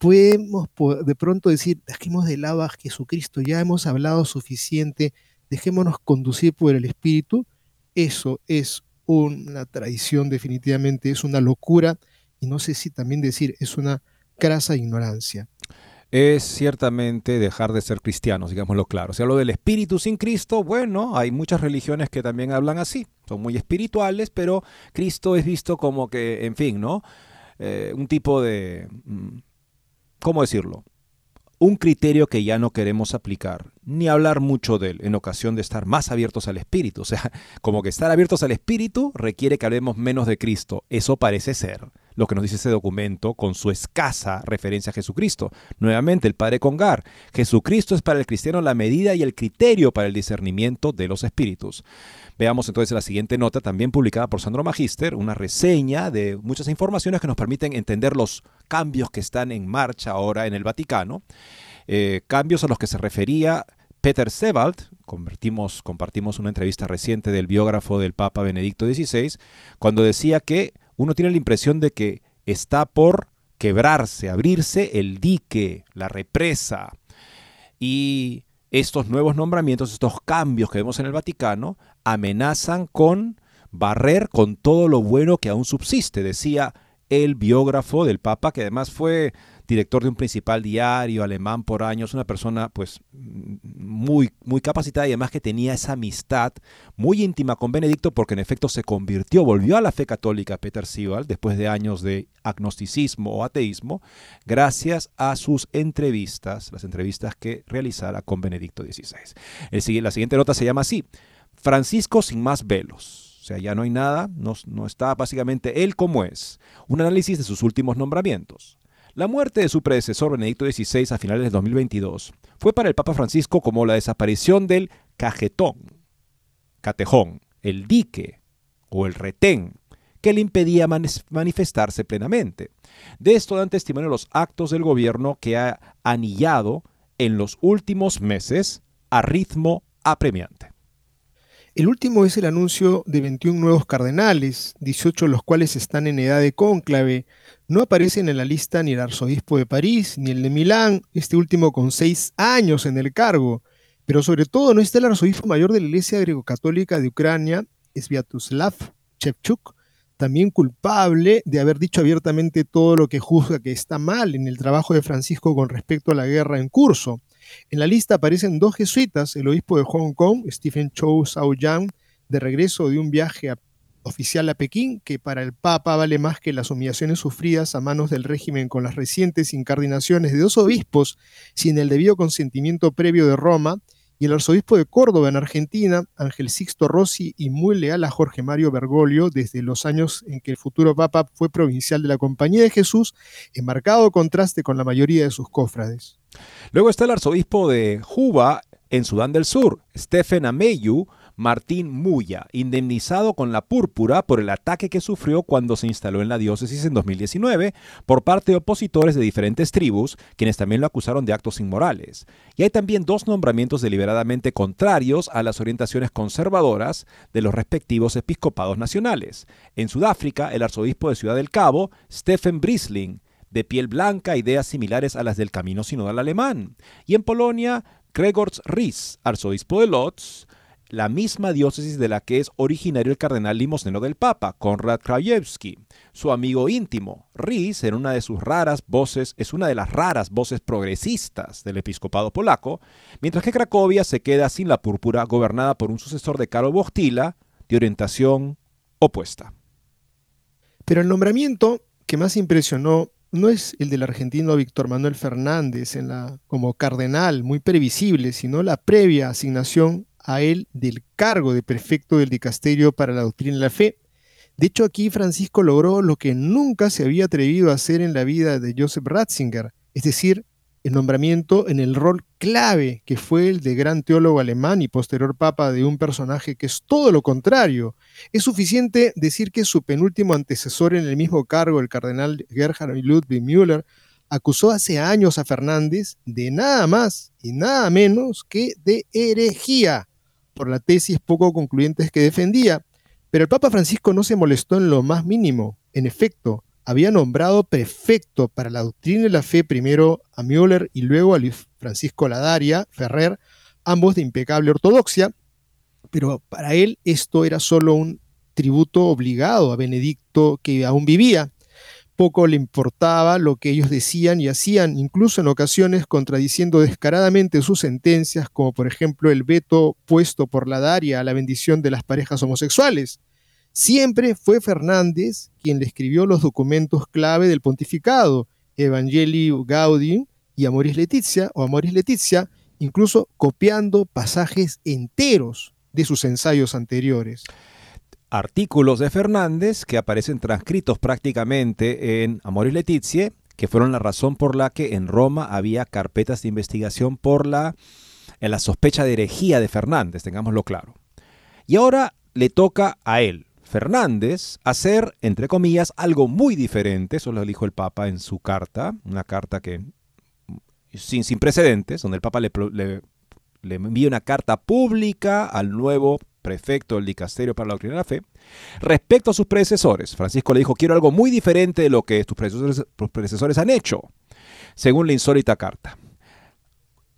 podemos de pronto decir, dejemos de lado a Jesucristo, ya hemos hablado suficiente, dejémonos conducir por el Espíritu. Eso es una tradición definitivamente, es una locura y no sé si también decir es una crasa ignorancia. Es ciertamente dejar de ser cristianos, digámoslo claro. Si hablo del espíritu sin Cristo, bueno, hay muchas religiones que también hablan así. Son muy espirituales, pero Cristo es visto como que, en fin, ¿no? Eh, un tipo de... Mm, ¿Cómo decirlo? un criterio que ya no queremos aplicar, ni hablar mucho de él, en ocasión de estar más abiertos al Espíritu. O sea, como que estar abiertos al Espíritu requiere que hablemos menos de Cristo. Eso parece ser lo que nos dice ese documento con su escasa referencia a Jesucristo. Nuevamente, el Padre Congar, Jesucristo es para el cristiano la medida y el criterio para el discernimiento de los espíritus. Veamos entonces la siguiente nota, también publicada por Sandro Magister, una reseña de muchas informaciones que nos permiten entender los cambios que están en marcha ahora en el Vaticano, eh, cambios a los que se refería Peter Sebald, compartimos, compartimos una entrevista reciente del biógrafo del Papa Benedicto XVI, cuando decía que uno tiene la impresión de que está por quebrarse, abrirse el dique, la represa. Y estos nuevos nombramientos, estos cambios que vemos en el Vaticano, amenazan con barrer con todo lo bueno que aún subsiste, decía el biógrafo del Papa, que además fue director de un principal diario alemán por años, una persona pues muy, muy capacitada y además que tenía esa amistad muy íntima con Benedicto porque en efecto se convirtió, volvió a la fe católica Peter Sibal después de años de agnosticismo o ateísmo, gracias a sus entrevistas, las entrevistas que realizara con Benedicto XVI. La siguiente nota se llama así, Francisco sin más velos. O sea, ya no hay nada, no, no está básicamente él como es. Un análisis de sus últimos nombramientos. La muerte de su predecesor Benedicto XVI a finales de 2022 fue para el Papa Francisco como la desaparición del cajetón, catejón, el dique o el retén que le impedía manifestarse plenamente. De esto dan testimonio los actos del gobierno que ha anillado en los últimos meses a ritmo apremiante. El último es el anuncio de 21 nuevos cardenales, 18 de los cuales están en edad de cónclave. No aparecen en la lista ni el arzobispo de París ni el de Milán, este último con seis años en el cargo. Pero sobre todo no está el arzobispo mayor de la Iglesia Greco-Católica de Ucrania, Sviatoslav Chevchuk, también culpable de haber dicho abiertamente todo lo que juzga que está mal en el trabajo de Francisco con respecto a la guerra en curso. En la lista aparecen dos jesuitas, el obispo de Hong Kong, Stephen Chow Sao Yang, de regreso de un viaje oficial a Pekín, que para el Papa vale más que las humillaciones sufridas a manos del régimen con las recientes incardinaciones de dos obispos sin el debido consentimiento previo de Roma, y el arzobispo de Córdoba en Argentina, Ángel Sixto Rossi, y muy leal a Jorge Mario Bergoglio desde los años en que el futuro Papa fue provincial de la Compañía de Jesús, en marcado contraste con la mayoría de sus cofrades. Luego está el arzobispo de Juba en Sudán del Sur, Stephen Ameyu, Martín Muya, indemnizado con la púrpura por el ataque que sufrió cuando se instaló en la diócesis en 2019 por parte de opositores de diferentes tribus, quienes también lo acusaron de actos inmorales. Y hay también dos nombramientos deliberadamente contrarios a las orientaciones conservadoras de los respectivos episcopados nacionales. En Sudáfrica, el arzobispo de Ciudad del Cabo, Stephen Brisling, de piel blanca, ideas similares a las del camino sinodal alemán. Y en Polonia, Gregors Ries, arzobispo de Lodz, la misma diócesis de la que es originario el cardenal limosnero del Papa, Konrad Krajewski. Su amigo íntimo, Ries, era una de sus raras voces, es una de las raras voces progresistas del episcopado polaco, mientras que Cracovia se queda sin la púrpura gobernada por un sucesor de Karol Wojtyla de orientación opuesta. Pero el nombramiento que más impresionó no es el del argentino Víctor Manuel Fernández en la, como cardenal, muy previsible, sino la previa asignación a él del cargo de prefecto del dicasterio para la doctrina y la fe. De hecho, aquí Francisco logró lo que nunca se había atrevido a hacer en la vida de Joseph Ratzinger, es decir, el nombramiento en el rol clave que fue el de gran teólogo alemán y posterior papa de un personaje que es todo lo contrario. Es suficiente decir que su penúltimo antecesor en el mismo cargo, el cardenal Gerhard Ludwig Müller, acusó hace años a Fernández de nada más y nada menos que de herejía por la tesis poco concluyentes que defendía. Pero el Papa Francisco no se molestó en lo más mínimo. En efecto, había nombrado prefecto para la doctrina y la fe primero a Müller y luego a Luis Francisco Ladaria Ferrer, ambos de impecable ortodoxia, pero para él esto era solo un tributo obligado a Benedicto que aún vivía. Poco le importaba lo que ellos decían y hacían, incluso en ocasiones contradiciendo descaradamente sus sentencias, como por ejemplo el veto puesto por la Daria a la bendición de las parejas homosexuales. Siempre fue Fernández quien le escribió los documentos clave del pontificado, Evangelii Gaudium y Amoris Letizia, o Amoris Letizia, incluso copiando pasajes enteros de sus ensayos anteriores. Artículos de Fernández que aparecen transcritos prácticamente en Amoris Letizia, que fueron la razón por la que en Roma había carpetas de investigación por la, en la sospecha de herejía de Fernández, tengámoslo claro. Y ahora le toca a él, Fernández hacer, entre comillas, algo muy diferente, eso lo dijo el Papa en su carta, una carta que sin, sin precedentes, donde el Papa le, le, envía una carta pública al nuevo prefecto del dicasterio para la doctrina de la fe, respecto a sus predecesores. Francisco le dijo, quiero algo muy diferente de lo que tus predecesores, predecesores han hecho, según la insólita carta.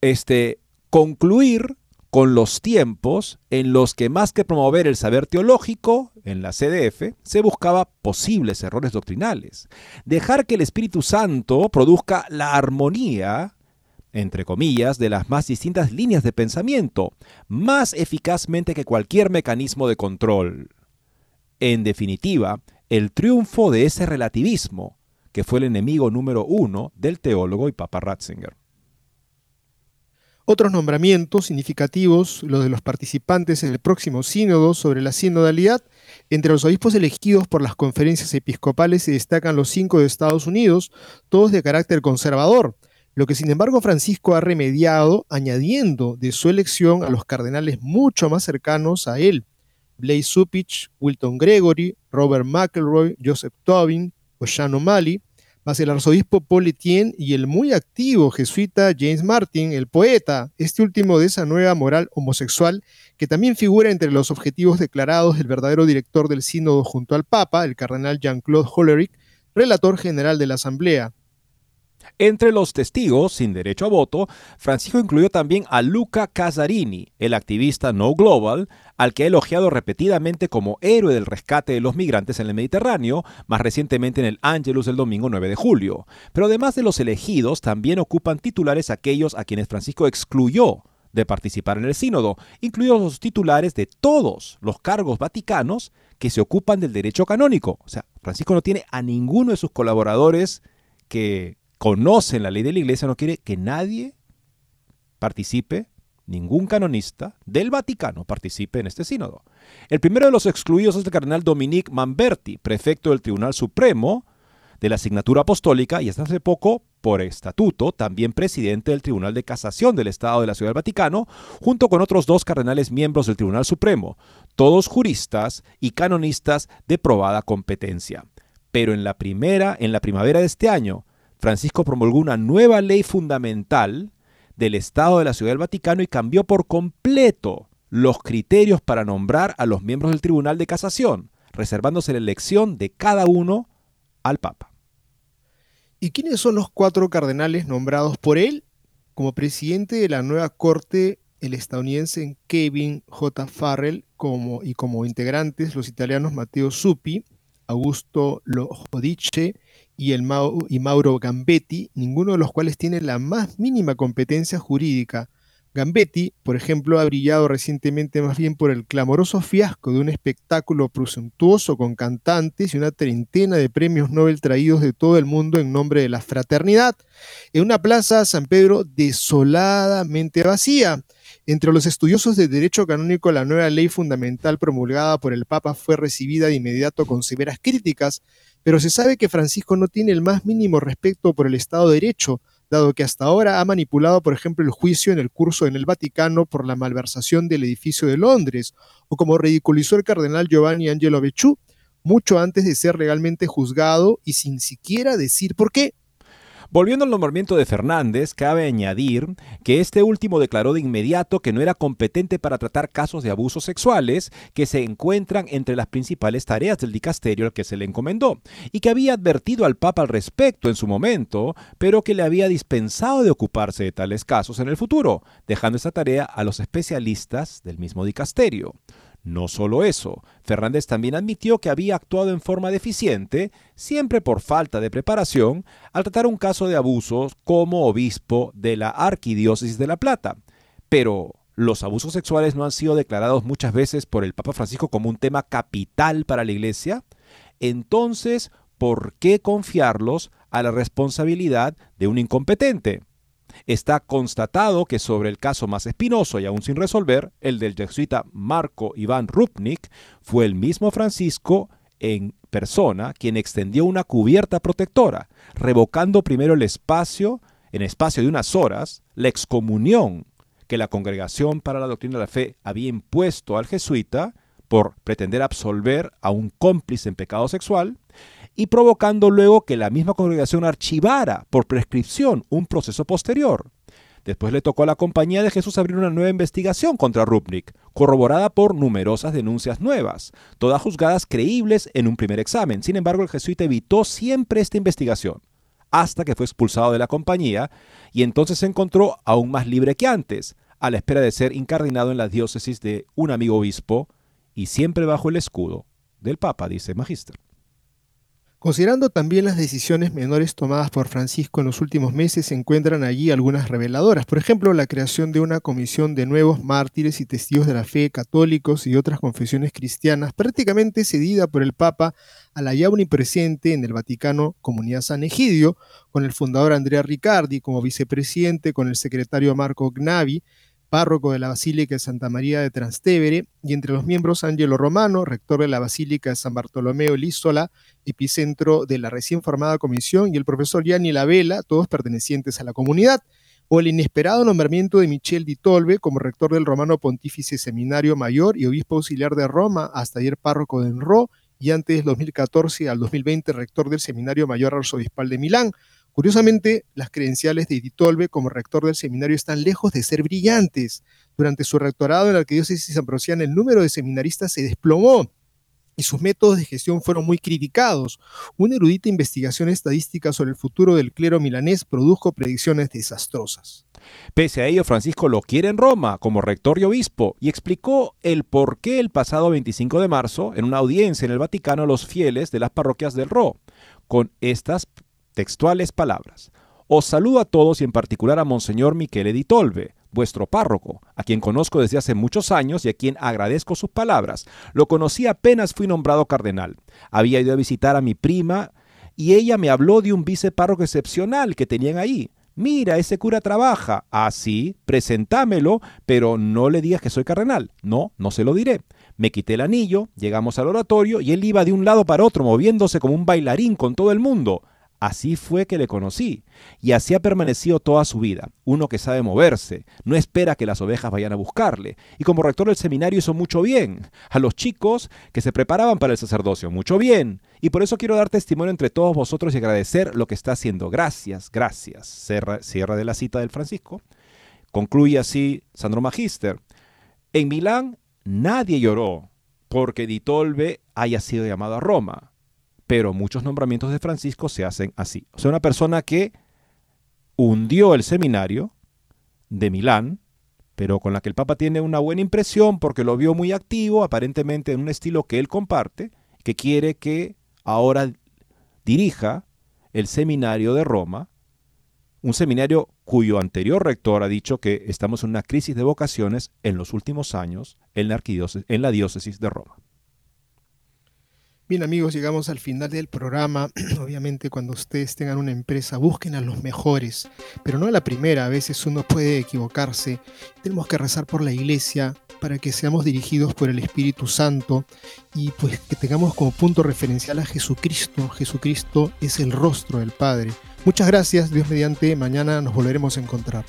Este, concluir con los tiempos en los que más que promover el saber teológico en la CDF, se buscaba posibles errores doctrinales. Dejar que el Espíritu Santo produzca la armonía, entre comillas, de las más distintas líneas de pensamiento, más eficazmente que cualquier mecanismo de control. En definitiva, el triunfo de ese relativismo, que fue el enemigo número uno del teólogo y Papa Ratzinger. Otros nombramientos significativos, los de los participantes en el próximo sínodo sobre la sinodalidad, entre los obispos elegidos por las conferencias episcopales se destacan los cinco de Estados Unidos, todos de carácter conservador, lo que sin embargo Francisco ha remediado añadiendo de su elección a los cardenales mucho más cercanos a él, Blaise Supich, Wilton Gregory, Robert McElroy, Joseph Tobin, Oshano Mali, más el arzobispo Paul Etienne y el muy activo jesuita James Martin, el poeta, este último de esa nueva moral homosexual que también figura entre los objetivos declarados del verdadero director del sínodo junto al Papa, el cardenal Jean-Claude Hollerich, relator general de la Asamblea. Entre los testigos sin derecho a voto, Francisco incluyó también a Luca Casarini, el activista No Global, al que ha elogiado repetidamente como héroe del rescate de los migrantes en el Mediterráneo, más recientemente en el Angelus el domingo 9 de julio. Pero además de los elegidos, también ocupan titulares aquellos a quienes Francisco excluyó de participar en el sínodo, incluidos los titulares de todos los cargos vaticanos que se ocupan del derecho canónico. O sea, Francisco no tiene a ninguno de sus colaboradores que conocen la ley de la iglesia, no quiere que nadie participe, ningún canonista del Vaticano participe en este sínodo. El primero de los excluidos es el cardenal Dominique Manberti, prefecto del Tribunal Supremo de la Asignatura Apostólica y hasta hace poco, por estatuto, también presidente del Tribunal de Casación del Estado de la Ciudad del Vaticano, junto con otros dos cardenales miembros del Tribunal Supremo, todos juristas y canonistas de probada competencia. Pero en la primera, en la primavera de este año, Francisco promulgó una nueva ley fundamental del Estado de la Ciudad del Vaticano y cambió por completo los criterios para nombrar a los miembros del Tribunal de Casación, reservándose la elección de cada uno al Papa. ¿Y quiénes son los cuatro cardenales nombrados por él? Como presidente de la nueva corte, el estadounidense Kevin J. Farrell como, y como integrantes los italianos Matteo Suppi, Augusto Lo Jodice y, el y Mauro Gambetti, ninguno de los cuales tiene la más mínima competencia jurídica. Gambetti, por ejemplo, ha brillado recientemente más bien por el clamoroso fiasco de un espectáculo presuntuoso con cantantes y una treintena de premios Nobel traídos de todo el mundo en nombre de la fraternidad, en una plaza San Pedro desoladamente vacía. Entre los estudiosos de derecho canónico, la nueva ley fundamental promulgada por el Papa fue recibida de inmediato con severas críticas, pero se sabe que Francisco no tiene el más mínimo respeto por el Estado de Derecho, dado que hasta ahora ha manipulado, por ejemplo, el juicio en el curso en el Vaticano por la malversación del edificio de Londres, o como ridiculizó el cardenal Giovanni Angelo Becciu, mucho antes de ser legalmente juzgado y sin siquiera decir por qué. Volviendo al nombramiento de Fernández, cabe añadir que este último declaró de inmediato que no era competente para tratar casos de abusos sexuales que se encuentran entre las principales tareas del dicasterio al que se le encomendó, y que había advertido al Papa al respecto en su momento, pero que le había dispensado de ocuparse de tales casos en el futuro, dejando esa tarea a los especialistas del mismo dicasterio. No solo eso, Fernández también admitió que había actuado en forma deficiente, siempre por falta de preparación, al tratar un caso de abusos como obispo de la Arquidiócesis de La Plata. Pero los abusos sexuales no han sido declarados muchas veces por el Papa Francisco como un tema capital para la Iglesia. Entonces, ¿por qué confiarlos a la responsabilidad de un incompetente? Está constatado que sobre el caso más espinoso y aún sin resolver, el del jesuita Marco Iván Rupnik, fue el mismo Francisco en persona quien extendió una cubierta protectora, revocando primero el espacio, en espacio de unas horas, la excomunión que la Congregación para la Doctrina de la Fe había impuesto al jesuita por pretender absolver a un cómplice en pecado sexual, y provocando luego que la misma congregación archivara por prescripción un proceso posterior. Después le tocó a la Compañía de Jesús abrir una nueva investigación contra Rupnik, corroborada por numerosas denuncias nuevas, todas juzgadas creíbles en un primer examen. Sin embargo, el jesuita evitó siempre esta investigación, hasta que fue expulsado de la compañía y entonces se encontró aún más libre que antes, a la espera de ser incardinado en la diócesis de un amigo obispo y siempre bajo el escudo del Papa, dice Magister. Considerando también las decisiones menores tomadas por Francisco en los últimos meses, se encuentran allí algunas reveladoras. Por ejemplo, la creación de una comisión de nuevos mártires y testigos de la fe católicos y otras confesiones cristianas, prácticamente cedida por el Papa a la ya unipresente en el Vaticano Comunidad San Egidio, con el fundador Andrea Riccardi como vicepresidente, con el secretario Marco Gnavi, párroco de la Basílica de Santa María de Trastevere, y entre los miembros Angelo Romano, rector de la Basílica de San Bartolomeo Lísola, epicentro de la recién formada comisión, y el profesor Gianni Lavela, todos pertenecientes a la comunidad, o el inesperado nombramiento de Michel Di Tolbe como rector del Romano Pontífice Seminario Mayor y obispo auxiliar de Roma, hasta ayer párroco de Enro, y antes 2014 al 2020 rector del Seminario Mayor Arzobispal de Milán, Curiosamente, las credenciales de Editolbe como rector del seminario están lejos de ser brillantes. Durante su rectorado en la Arquidiócesis Ambrosiana, el número de seminaristas se desplomó y sus métodos de gestión fueron muy criticados. Una erudita investigación estadística sobre el futuro del clero milanés produjo predicciones desastrosas. Pese a ello, Francisco lo quiere en Roma como rector y obispo y explicó el por qué el pasado 25 de marzo en una audiencia en el Vaticano los fieles de las parroquias del Ro, con estas Textuales palabras. Os saludo a todos y en particular a Monseñor Michele di Tolve, vuestro párroco, a quien conozco desde hace muchos años y a quien agradezco sus palabras. Lo conocí apenas fui nombrado cardenal. Había ido a visitar a mi prima y ella me habló de un vicepárroco excepcional que tenían ahí. Mira, ese cura trabaja. Así, ah, presentámelo, pero no le digas que soy cardenal. No, no se lo diré. Me quité el anillo, llegamos al oratorio y él iba de un lado para otro, moviéndose como un bailarín con todo el mundo. Así fue que le conocí, y así ha permanecido toda su vida. Uno que sabe moverse, no espera que las ovejas vayan a buscarle, y como rector del seminario hizo mucho bien. A los chicos que se preparaban para el sacerdocio, mucho bien. Y por eso quiero dar testimonio entre todos vosotros y agradecer lo que está haciendo. Gracias, gracias. Cierra, de la cita del Francisco. Concluye así Sandro Magister. En Milán nadie lloró porque Ditolbe haya sido llamado a Roma pero muchos nombramientos de Francisco se hacen así. O sea, una persona que hundió el seminario de Milán, pero con la que el Papa tiene una buena impresión porque lo vio muy activo, aparentemente en un estilo que él comparte, que quiere que ahora dirija el seminario de Roma, un seminario cuyo anterior rector ha dicho que estamos en una crisis de vocaciones en los últimos años en la, en la diócesis de Roma. Bien amigos, llegamos al final del programa. Obviamente cuando ustedes tengan una empresa, busquen a los mejores, pero no a la primera, a veces uno puede equivocarse. Tenemos que rezar por la iglesia para que seamos dirigidos por el Espíritu Santo y pues que tengamos como punto referencial a Jesucristo. Jesucristo es el rostro del Padre. Muchas gracias, Dios mediante, mañana nos volveremos a encontrar.